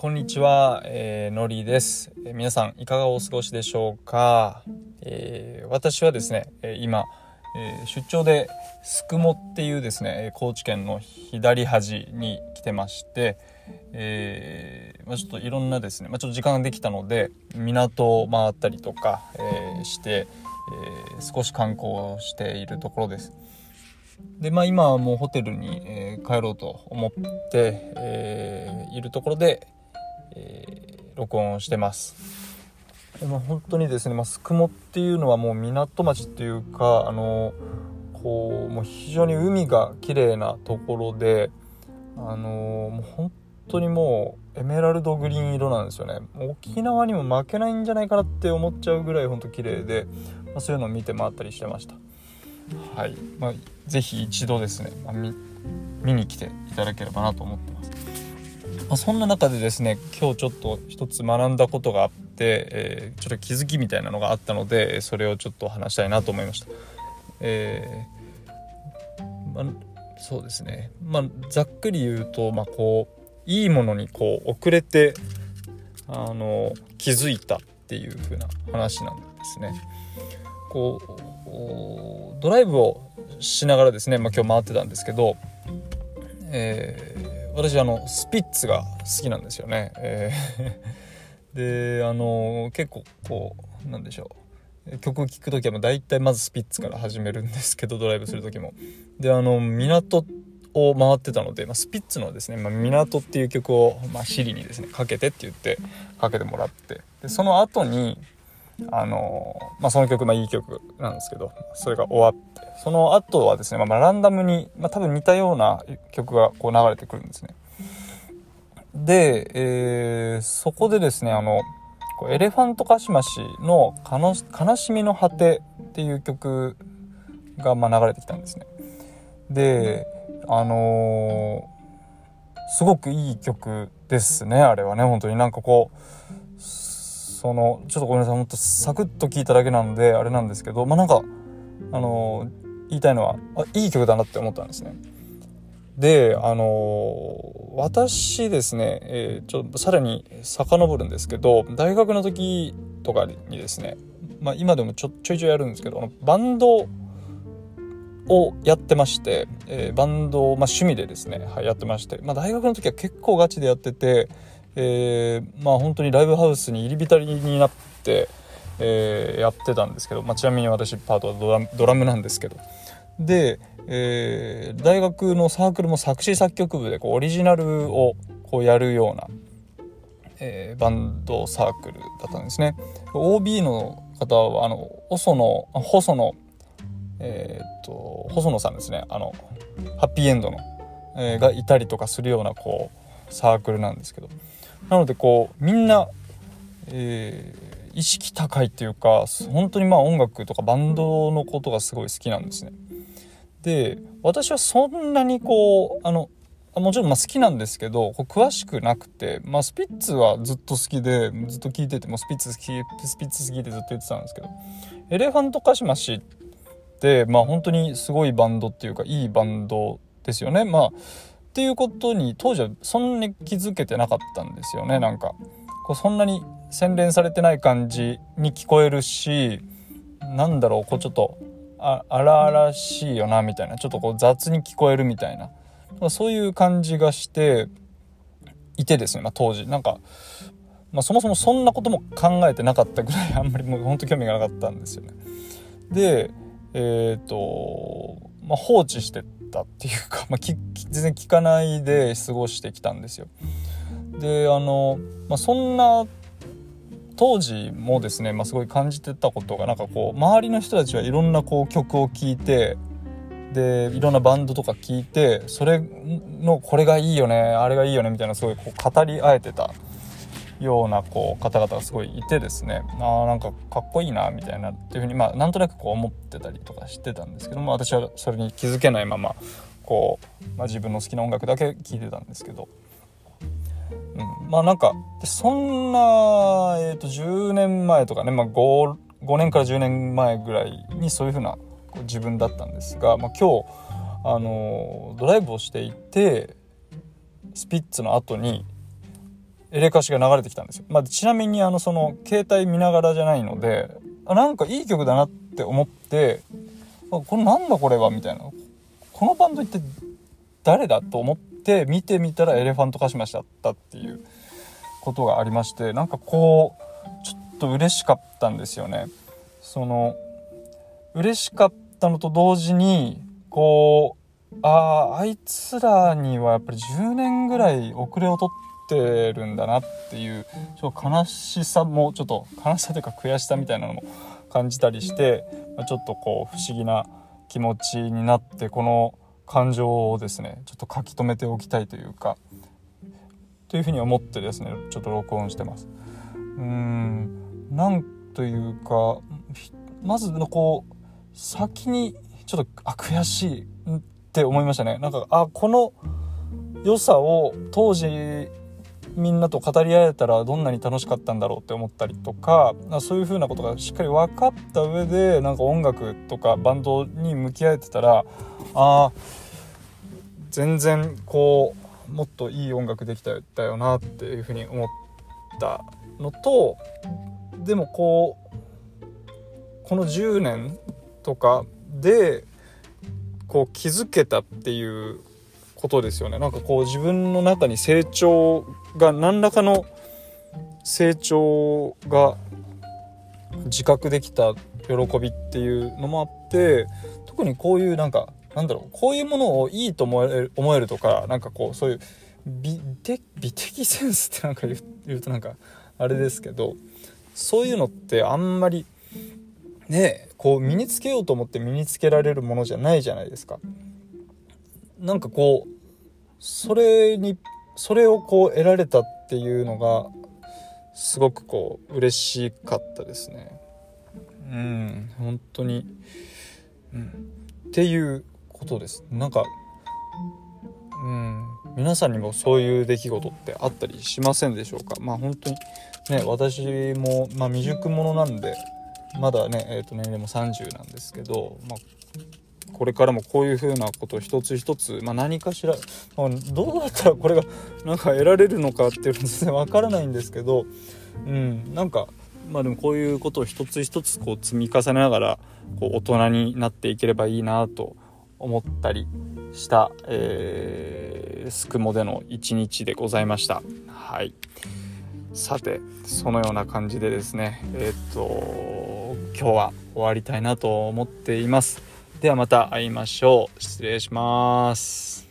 こんにちは、えー、のりです、えー、皆さんいかがお過ごしでしょうか、えー、私はですね、え今、え出張ですくもっていうですね高知県の左端に来てまして、えまあ、ちょっといろんなですね、まあ、ちょっと時間ができたので港を回ったりとか、えして、え少し観光をしているところです。でまあ今はもうホテルに、えー、帰ろうと思って、えー、いるところで、録音してます。でも本当にですね、まあ、すくもっていうのはもう港町っていうかあのこうもう非常に海が綺麗なところであのもう本当にもうエメラルドグリーン色なんですよね。沖縄にも負けないんじゃないかなって思っちゃうぐらい本当綺麗で、まあ、そういうのを見て回ったりしてました。はい。まあ、ぜひ一度ですね、まあ、見見に来ていただければなと思ってます、まあ、そんな中でですね今日ちょっと一つ学んだことがあって、えー、ちょっと気づきみたいなのがあったのでそれをちょっと話したいなと思いました。えー、まあ、そうですね。まあざっくり言うとまあこういいものにこう遅れてあの気づいたっていう風な話なんですね。こうドライブをしながらですね、まあ、今日回ってたんですけど、えー、私あのスピッツが好きなんですよね。えー、であの結構こうなんでしょう曲を聴く時は大体まずスピッツから始めるんですけどドライブする時も。であの港を回ってたので、まあ、スピッツのですね「まあ、港」っていう曲を、まあ、シリにですねかけてって言ってかけてもらってでその後にあのまあ、その曲、まあ、いい曲なんですけどそれが終わってその後はですね、まあ、ランダムに、まあ、多分似たような曲がこう流れてくるんですね。で、えー、そこでですねあのエレファントカシマシの「悲しみの果て」っていう曲がまあ流れてきたんですね。であのー、すごくいい曲ですねあれはね。本当になんかこうそのちょっとごめんなさいほんとサクッと聞いただけなのであれなんですけどまあなんかあの言いたいのはあいい曲だなって思ったんですね。であの私ですね、えー、ちょっとさらに遡るんですけど大学の時とかにですね、まあ、今でもちょちょいちょいやるんですけどあのバンドをやってまして、えー、バンドを、まあ、趣味でですね、はい、やってまして、まあ、大学の時は結構ガチでやっててえー、まあ本当にライブハウスに入り浸りになって、えー、やってたんですけど、まあ、ちなみに私パートはドラムなんですけど。で、えー、大学のサークルも作詞作曲部でこうオリジナルをこうやるような、えー、バンドサークルだったんですね。OB の方はあの細野細野えー、っと細野さんですね。あのハッピーエンドの、えー、がいたりとかするようなこうサークルなんですけど。なのでこうみんな、えー、意識高いっていうか本当にまあ音楽とかバンドのことがすごい好きなんですね。で私はそんなにこうあのもちろんま好きなんですけど詳しくなくて、まあ、スピッツはずっと好きでずっと聴いててもスピッツ好きスピッツ好きでずっと言ってたんですけどエレファントカシマシってまあ本当にすごいバンドっていうかいいバンドですよね。まあっていうことに当時はそんなに気づけてなかったんですよね。なんかこうそんなに洗練されてない感じに聞こえるしなんだろうこうちょっと荒々しいよなみたいなちょっとこう雑に聞こえるみたいな。そういう感じがしていてですね、まあ、当時。なんか、まあ、そもそもそんなことも考えてなかったぐらい あんまりもうほんと興味がなかったんですよね。でえっ、ー、と、まあ、放置してたっていうか、まあ、全然聞かないで過ごしてきたんですよ。であの、まあ、そんな当時もですね、まあ、すごい感じてたことがなんかこう周りの人たちはいろんなこう曲を聴いてでいろんなバンドとか聴いてそれのこれがいいよねあれがいいよねみたいなすごいこう語り合えてたようなこう方々がすごいいてですねあなんかかっこいいなみたいなっていうふうにまあなんとなくこう思ってたりとかしてたんですけども私はそれに気づけないままこう、まあ、自分の好きな音楽だけ聴いてたんですけど、うん、まあなんかそんな、えー、と10年前とかね、まあ5、5, 年から10年前ぐらいにそういうふうなこう自分だったんですが、まあ、今日あのドライブをしていてスピッツの後にエレカシが流れてきたんですよ、まあ、ちなみにあのその携帯見ながらじゃないのであなんかいい曲だなって思ってあこれなんだこれはみたいな。このバンド一体誰だと思って見てみたらエレファントカシマシだったっていうことがありましてなんかこうちょっと嬉しかったんですよね。その嬉しかったのと同時にこうあああいつらにはやっぱり10年ぐらい遅れを取っててるんだなっていうちょっと悲しさもちょっと悲しさというか悔しさみたいなのも感じたりして、まちょっとこう不思議な気持ちになってこの感情をですねちょっと書き留めておきたいというかというふうに思ってですねちょっと録音してます。うーんなんというかまずのこう先にちょっとあ悔しいって思いましたねなんかあこの良さを当時みんなと語り合えたらどんなに楽しかったんだろうって思ったりとかそういう風なことがしっかり分かった上でなんか音楽とかバンドに向き合えてたらあ全然こうもっといい音楽できたよなっていう風に思ったのとでもこうこの10年とかでこう気づけたっていうことですよねなんかこう自分の中に成長が何らかの成長が自覚できた喜びっていうのもあって特にこういうなんかなんだろうこういうものをいいと思える思えるとかなんかこうそういう美美的センスってなんか言うとなんかあれですけどそういうのってあんまりねこう身につけようと思って身につけられるものじゃないじゃないですか。なんかこうそれにそれをこう得られたっていうのがすごくこう嬉しかったですね。うん本当に、うん、っていうことです。なんかうん皆さんにもそういう出来事ってあったりしませんでしょうか？まあ本当にね私も、まあ、未熟者なんでまだね、えー、と年齢も30なんですけど、まあ、これからもこういう風なことを一つ一つ、まあ、何かしら、ま、どうやったらこれがなんか得られるのかっていうのは全然わからないんですけど、うん、なんかまあでもこういうことを一つ一つこう積み重ねながらこう大人になっていければいいなと思ったりした、えー、スクモでの一日でございました。はいさてそのような感じでですねえー、っと今日は終わりたいなと思っています。ではまた会いましょう。失礼します。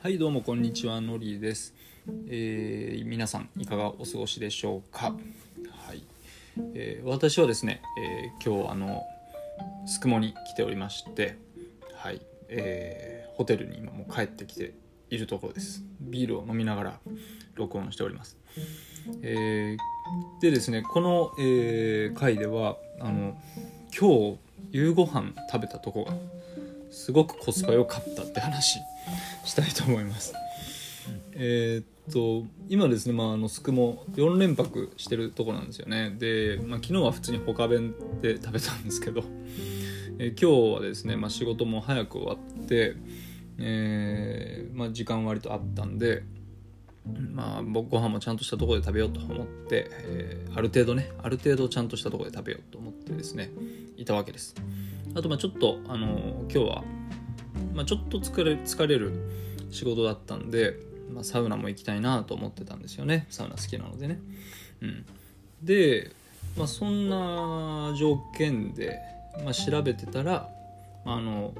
はいどうもこんにちはのりです、えー、皆さんいかがお過ごしでしょうか？はい、えー、私はですね、えー、今日あのすくもに来ておりましてはい、えー、ホテルに今もう帰ってきているところです。ビールを飲みながら録音しております、えー、でですねこの、えー、回ではあの今日夕ご飯食べたとこがすごくコスパ良かったって話したいと思います。えー、っと今ですね、まあ、あのすくも4連泊してるとこなんですよね。で、まあ、昨日は普通に他弁で食べたんですけど、えー、今日はですね、まあ、仕事も早く終わってえー、まあ、時間割とあったんで、まあ、僕ご飯もちゃんとしたところで食べようと思って、えー、ある程度ねある程度ちゃんとしたところで食べようと思ってですねいたわけです。あとまあちょっと、あの、今日は、まあ、ちょっと疲れ疲れる仕事だったんで、まあ、サウナも行きたいなと思ってたんですよね。サウナ好きなのでね。うん。で、まあ、そんな条件で、まあ、調べてたらあの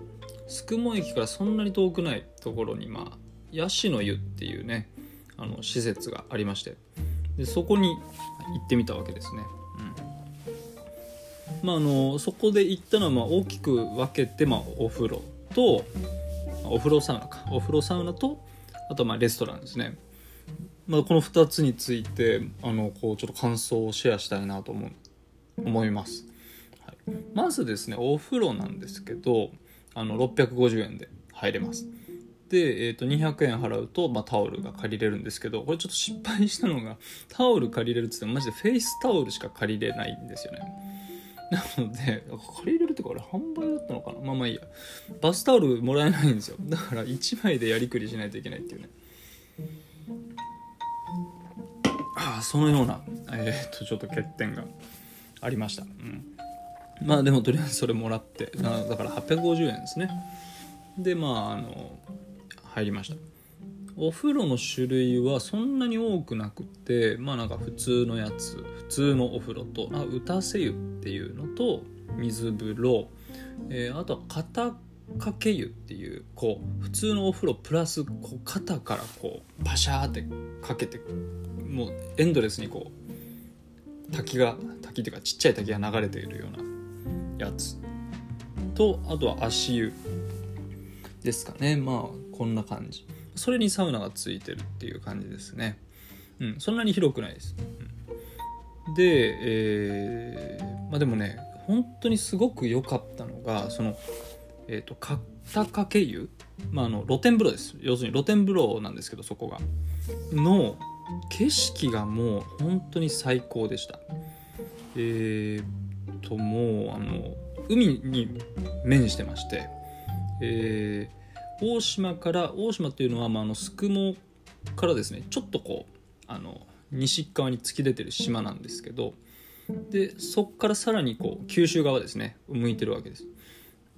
宿毛駅からそんなに遠くないところに、まあ、ヤシの湯っていうねあの施設がありましてでそこに行ってみたわけですね。うん、まああのそこで行ったのはまあ大きく分けて、まあ、お風呂とお風呂サウナかお風呂サウナとあとまあレストランですね。まあ、この2つについてあのこうちょっと感想をシェアしたいなと思う思います、はい、まずですねお風呂なんですけどあの650円で入れます。で、えー、と200円払うと、まあ、タオルが借りれるんですけどこれちょっと失敗したのがタオル借りれるっつってもマジでフェイスタオルしか借りれないんですよね。なので借りれるってかあれ販売だったのかな？まあまあいいや。バスタオルもらえないんですよ。だから1枚でやりくりしないといけないっていうね。ああそのようなえー、っとちょっと欠点がありました。うん。まあでもとりあえずそれもらってだから850円ですね。でまああの入りました。お風呂の種類はそんなに多くなくてまあなんか普通のやつ普通のお風呂とあ打たせ湯っていうのと水風呂、えー、あとは肩掛け湯っていうこう普通のお風呂プラスこう肩からこうパシャーってかけてもうエンドレスにこう滝が滝っていうかちっちゃい滝が流れているようなやつ。とあとは足湯。ですかね。まあこんな感じ。それにサウナがついてるっていう感じですね。うんそんなに広くないです、うん、でえー、まあでもね本当にすごく良かったのがそのえっ、ー、と肩掛け湯？まああの露天風呂です。要するに露天風呂なんですけどそこが。の景色がもう本当に最高でした。えー、ともうあの海に面してましてえー大島から大島っていうのは、まあ、あの宿毛からですねちょっとこうあの西側に突き出てる島なんですけどでそこからさらにこう九州側ですね向いてるわけです。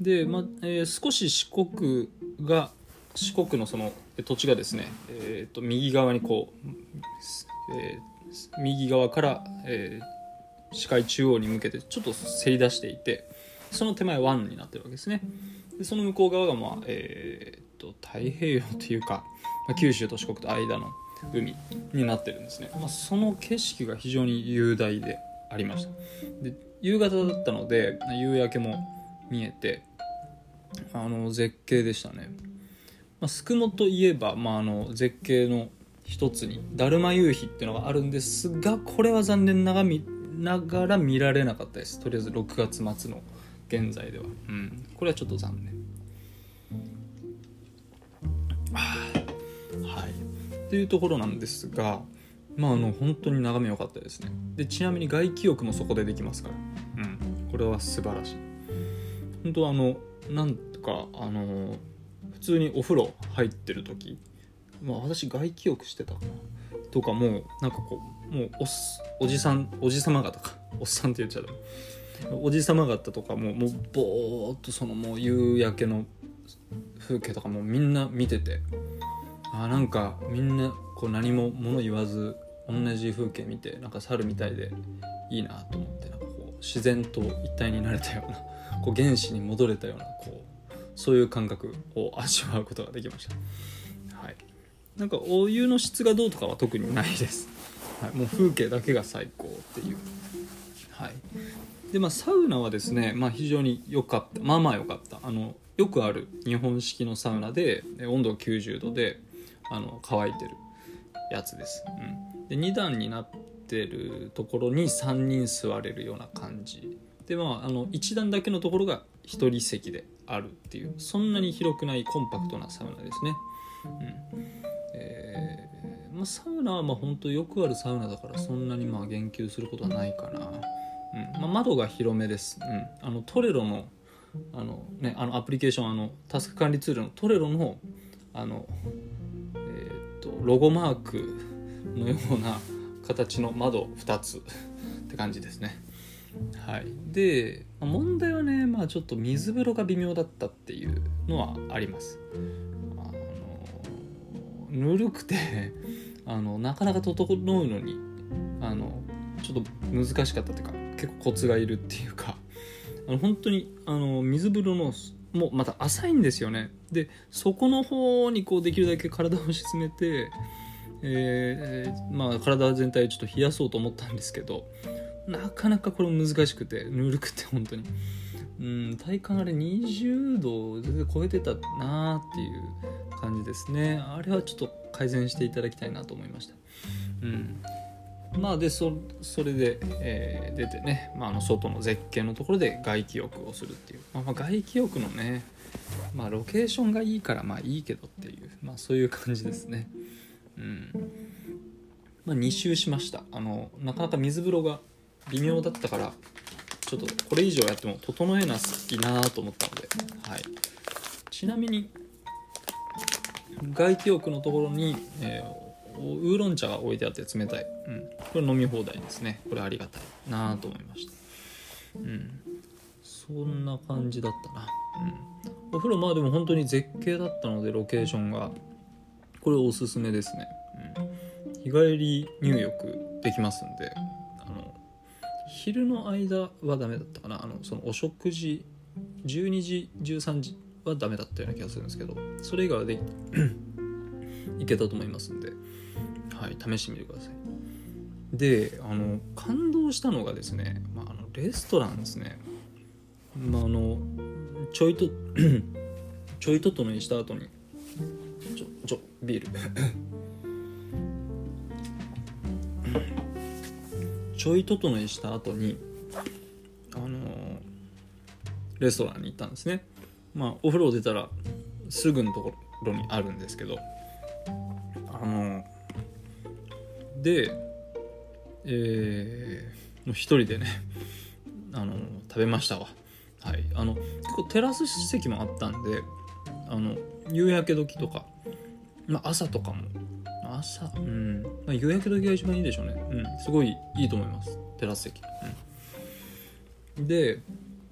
で、まえー、少し四国が四国のその土地がですね、えー、と右側にこう、えー、右側から、えー、視界中央に向けてちょっとせり出していてその手前湾になってるわけですね。でその向こう側が、まあえー、っと太平洋というか、まあ、九州と四国と間の海になってるんですね、まあ、その景色が非常に雄大でありました。で夕方だったので夕焼けも見えてあの絶景でしたね、まあ、宿毛といえば、まあ、あの絶景の一つにだるま夕日っていうのがあるんですがこれは残念ながら見ながら見られなかったです。とりあえず6月末の現在では、うん、これはちょっと残念。はい。っていうところなんですがまああの本当に眺め良かったですね。でちなみに外気浴もそこでできますから。うん。これは素晴らしい。本当あのなんとかあの普通にお風呂入ってる時まあ私外気浴してたかな。とかもなんかこうもうおおじさんおじさま方かおっさんって言っちゃうおじさま方とかももうぼーっとそのもう夕焼けの風景とかもみんな見ててあなんかみんなこう何も物言わず同じ風景見てなんか猿みたいでいいなと思ってなんかこう自然と一体になれたような こう原始に戻れたようなこうそういう感覚を味わうことができました。はい、なんかお湯の質がどうとかは特にないです。はい、もう風景だけが最高っていう。はい、でまあサウナはですね、まあ、非常に良かった。まあまあ良かった。あのよくある日本式のサウナで温度90度であの乾いてるやつです、うん、で2段になってるところに3人座れるような感じ。でまああの1段だけのところが1人席であるっていうそんなに広くないコンパクトなサウナですね、うん。えまあ、サウナはまあ本当よくあるサウナだからそんなにまあ言及することはないかな。うん。まあ、窓が広めです、うん、あのトレロのあの、ね、あのアプリケーションあのタスク管理ツールのトレロのあの、えー、っとロゴマークのような形の窓2つ って感じですね。はい、で問題はね、まあ、ちょっと水風呂が微妙だったっていうのはあります。あのぬるくてあのなかなか整うのにあのちょっと難しかったというか結構コツがいるっていうかあの本当にあの水風呂のもうまた浅いんですよね。でそこの方にこうできるだけ体を沈めて、えー、まあ、体全体をちょっと冷やそうと思ったんですけどなかなかこれ難しくてぬるくて本当に。うん体感あれ20度全然超えてたなーっていう感じですね。あれはちょっと改善していただきたいなと思いました。うん。まあでそそれで、えー、出てね、まあ、あの外の絶景のところで外気浴をするっていう、まあ、まあ外気浴のねまあロケーションがいいからまあいいけどっていうまあそういう感じですね。うん。まあ2周しました。あのなかなか水風呂が微妙だったからちょっとこれ以上やっても整えなすいなと思ったので、はい、ちなみに外気浴のところに、えー、ウーロン茶が置いてあって冷たい、うん、これ飲み放題ですね。これありがたいなと思いました。うん。そんな感じだったな。うん。お風呂まあでも本当に絶景だったのでロケーションが。これおすすめですね、うん、日帰り入浴できますんで。あの昼の間はダメだったかな。あのそのお食事12時13時はダメだったような気がするんですけどそれ以外はで いけたと思いますんで、はい、試してみてください。であの感動したのがですね、まあ、あのレストランですね、まあ、あのちょいと ちょいととのにした後にちょちょビール。ちょいととのにした後にあのレストランに行ったんですね。まあお風呂を出たらすぐのところにあるんですけど。あのでえー、一人でねあの食べましたわ。はい。あの結構テラス席もあったんであの夕焼け時とか、まあ、朝とかも。朝うん、まあ、夕焼け時が一番いいでしょうね。うん。すごいいいと思います。テラス席、うん、で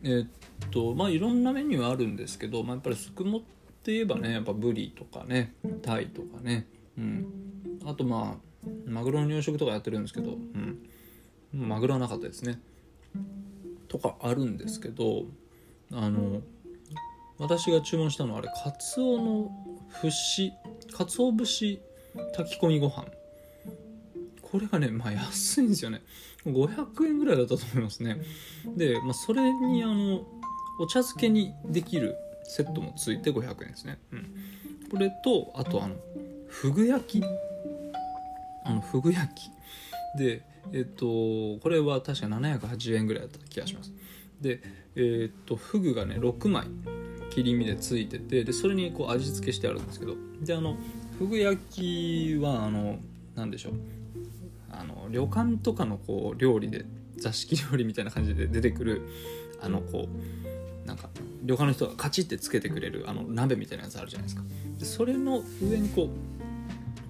えー、っとまあいろんなメニューあるんですけど、まあ、やっぱりすくもって言えばねやっぱブリとかねタイとかねうん。あとまあマグロの養殖とかやってるんですけど、うん、マグロはなかったですね。とかあるんですけどあの私が注文したのはあれカツオの節かつお節炊き込みご飯。これがねまあ安いんですよね。500円ぐらいだったと思いますね。で、まあ、それにあのお茶漬けにできるセットもついて500円ですね、うん、これとあとあのふぐ焼き。あのふぐ焼き。でえっとこれは確か780円ぐらいだった気がします。でえっとふぐがね6枚切り身でついててでそれにこう味付けしてあるんですけど。であのふぐ焼きはあの何でしょう。あの旅館とかのこう料理で座敷料理みたいな感じで出てくるあのこうなんか旅館の人がカチッてつけてくれるあの鍋みたいなやつあるじゃないですか。でそれの上にこ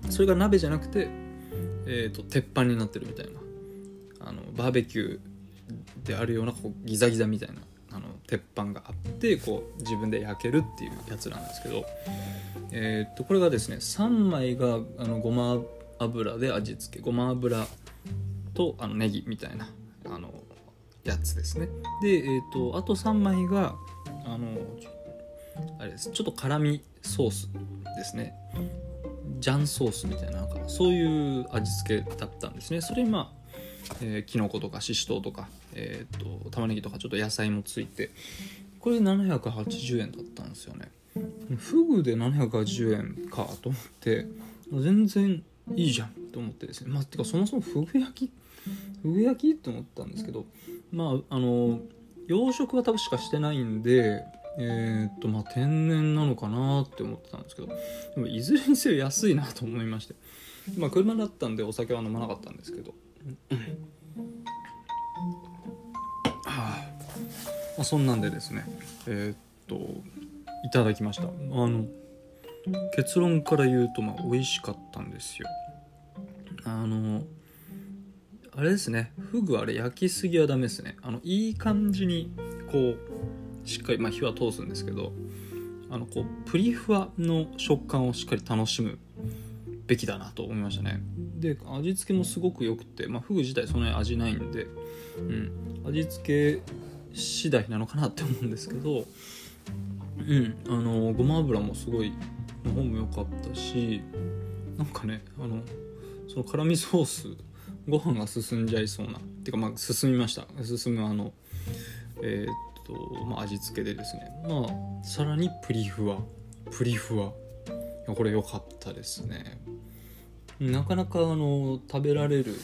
うそれが鍋じゃなくてえーと、鉄板になってるみたいな。あのバーベキューであるようなこうギザギザみたいなあの鉄板があってこう自分で焼けるっていうやつなんですけど、えーと、これがですね3枚があのごま油で味付けごま油とあのネギみたいなあのやつですね。で、えーと、あと3枚があのあれです。ちょっと辛味ソースですね。ジャンソースみたいななんかそういう味付けだったんですね。それまあえー、キノコとかししとうとか、えーと、玉ねぎとかちょっと野菜もついて。これ780円だったんですよね。フグで780円かと思って全然いいじゃんと思ってですね。まあてかそもそもフグ焼きフグ焼きって思ったんですけどまああの養殖は多分しかしてないんでえー、っとまあ天然なのかなって思ってたんですけどでもいずれにせよ安いなと思いまして。まあ車だったんでお酒は飲まなかったんですけど、はあまあ、そんなんでですねえー、っといただきました。あの結論から言うとまあ美味しかったんですよ。あのあれですね。フグあれ焼きすぎはダメですね。あのいい感じにこうしっかり、まあ、火は通すんですけどあのこうプリフワの食感をしっかり楽しむべきだなと思いましたね。で味付けもすごくよくて、まあ、フグ自体そんなに味ないんで、うん、味付け次第なのかなって思うんですけどうん。あのごま油もすごいの方も良かったしなんかねあのその辛味ソースご飯が進んじゃいそうな。てかまあ進みました。進むあのえー、と、まあ、味付けでですね。まあさらにプリフワ。プリフワ。これ良かったですね。なかなかあの食べられる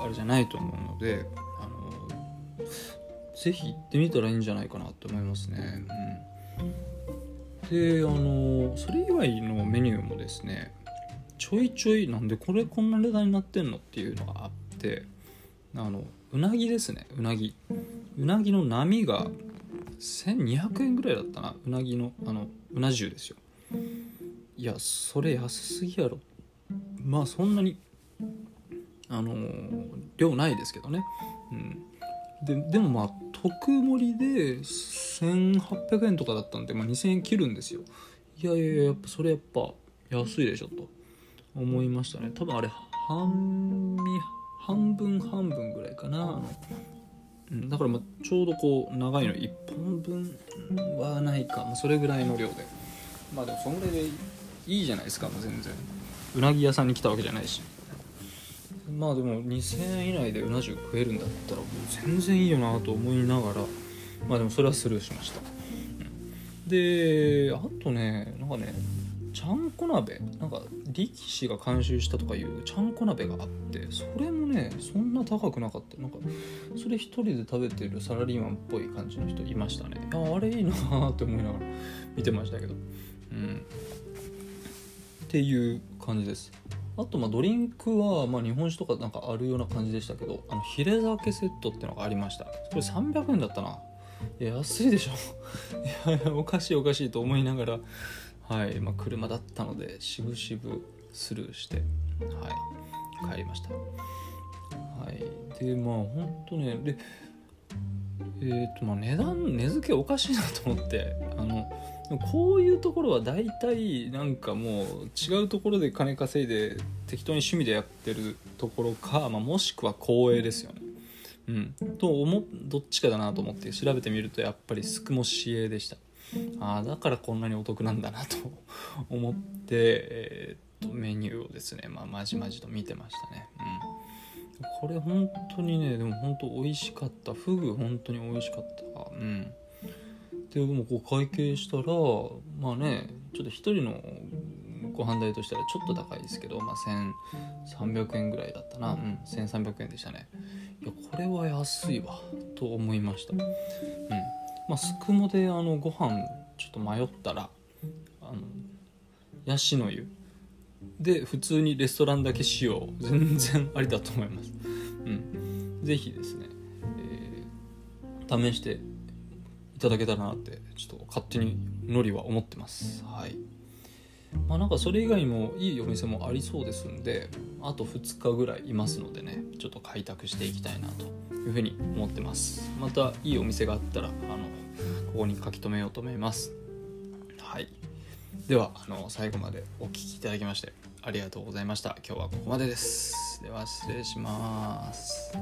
あれじゃないと思うのであのぜひ行ってみたらいいんじゃないかなと思いますね、うん、であのそれ以外のメニューもですねちょいちょいなんでこれこんな値段になってんのっていうのがあってあのうなぎですねうなぎ。うなぎの波が1200円ぐらいだったな。うなぎのあのうな重ですよ。いやそれ安すぎやろ。まあそんなにあの量ないですけどね、うん、ででもまあ特盛りで1800円とかだったんで、まあ、2000円切るんですよ。いやいややっぱそれやっぱ安いでしょと。思いましたね。多分あれ半身半分半分ぐらいかな。あの、うん、だからまあちょうどこう長いの1本分はないか、まあ、それぐらいの量で。まあでもそんぐらいでいいじゃないですか。もう全然。うなぎ屋さんに来たわけじゃないし。まあでも2000円以内でうな重食えるんだったらもう全然いいよなと思いながら。まあでもそれはスルーしました、であとねなんかねちゃんこ鍋？なんか力士が監修したとかいうちゃんこ鍋があってそれもねそんな高くなかった。なんかそれ一人で食べてるサラリーマンっぽい感じの人いましたね。ああれいいなって思いながら 見てましたけど。うん。っていう感じです。あとまあドリンクはま日本酒とかなんかあるような感じでしたけどあのヒレ酒セットってのがありました。これ300円だったな。い安いでしょ。いやいやおかしいおかしいと思いながらはいまあ、車だったのでしぶしぶスルーして、はい、帰りましたはいでまあ本当ねでえっ、ー、とまあ値段値付けおかしいなと思ってあのこういうところは大体なんかもう違うところで金稼いで適当に趣味でやってるところか、まあ、もしくは光栄ですよね。うん、と思どっちかだなと思って調べてみるとやっぱりすくも市営でした。ああだからこんなにお得なんだなと 思って、えー、っとメニューをですね、まあ、まじまじと見てましたね。うん、これ本当にねでも本当美味しかった。フグ本当に美味しかった。うん。でもこう会計したらまあねちょっと1人のご飯代としたらちょっと高いですけど、まあ、1300円ぐらいだったな。うん。1300円でしたね。いやこれは安いわ。と思いました。うん。まあ、すくもであのご飯ちょっと迷ったらあのヤシの湯。で普通にレストランだけしよう。全然 ありだと思います。うん。是非ですね、えー、試していただけたらなってちょっと勝手にノリは思ってます。はい。まあなんかそれ以外にもいいお店もありそうですんであと2日ぐらいいますのでねちょっと開拓していきたいなというふうに思ってます。またいいお店があったらあのここに書き留めようと思います。はい。ではあの最後までお聴きいただきましてありがとうございました。今日はここまでです。では失礼します。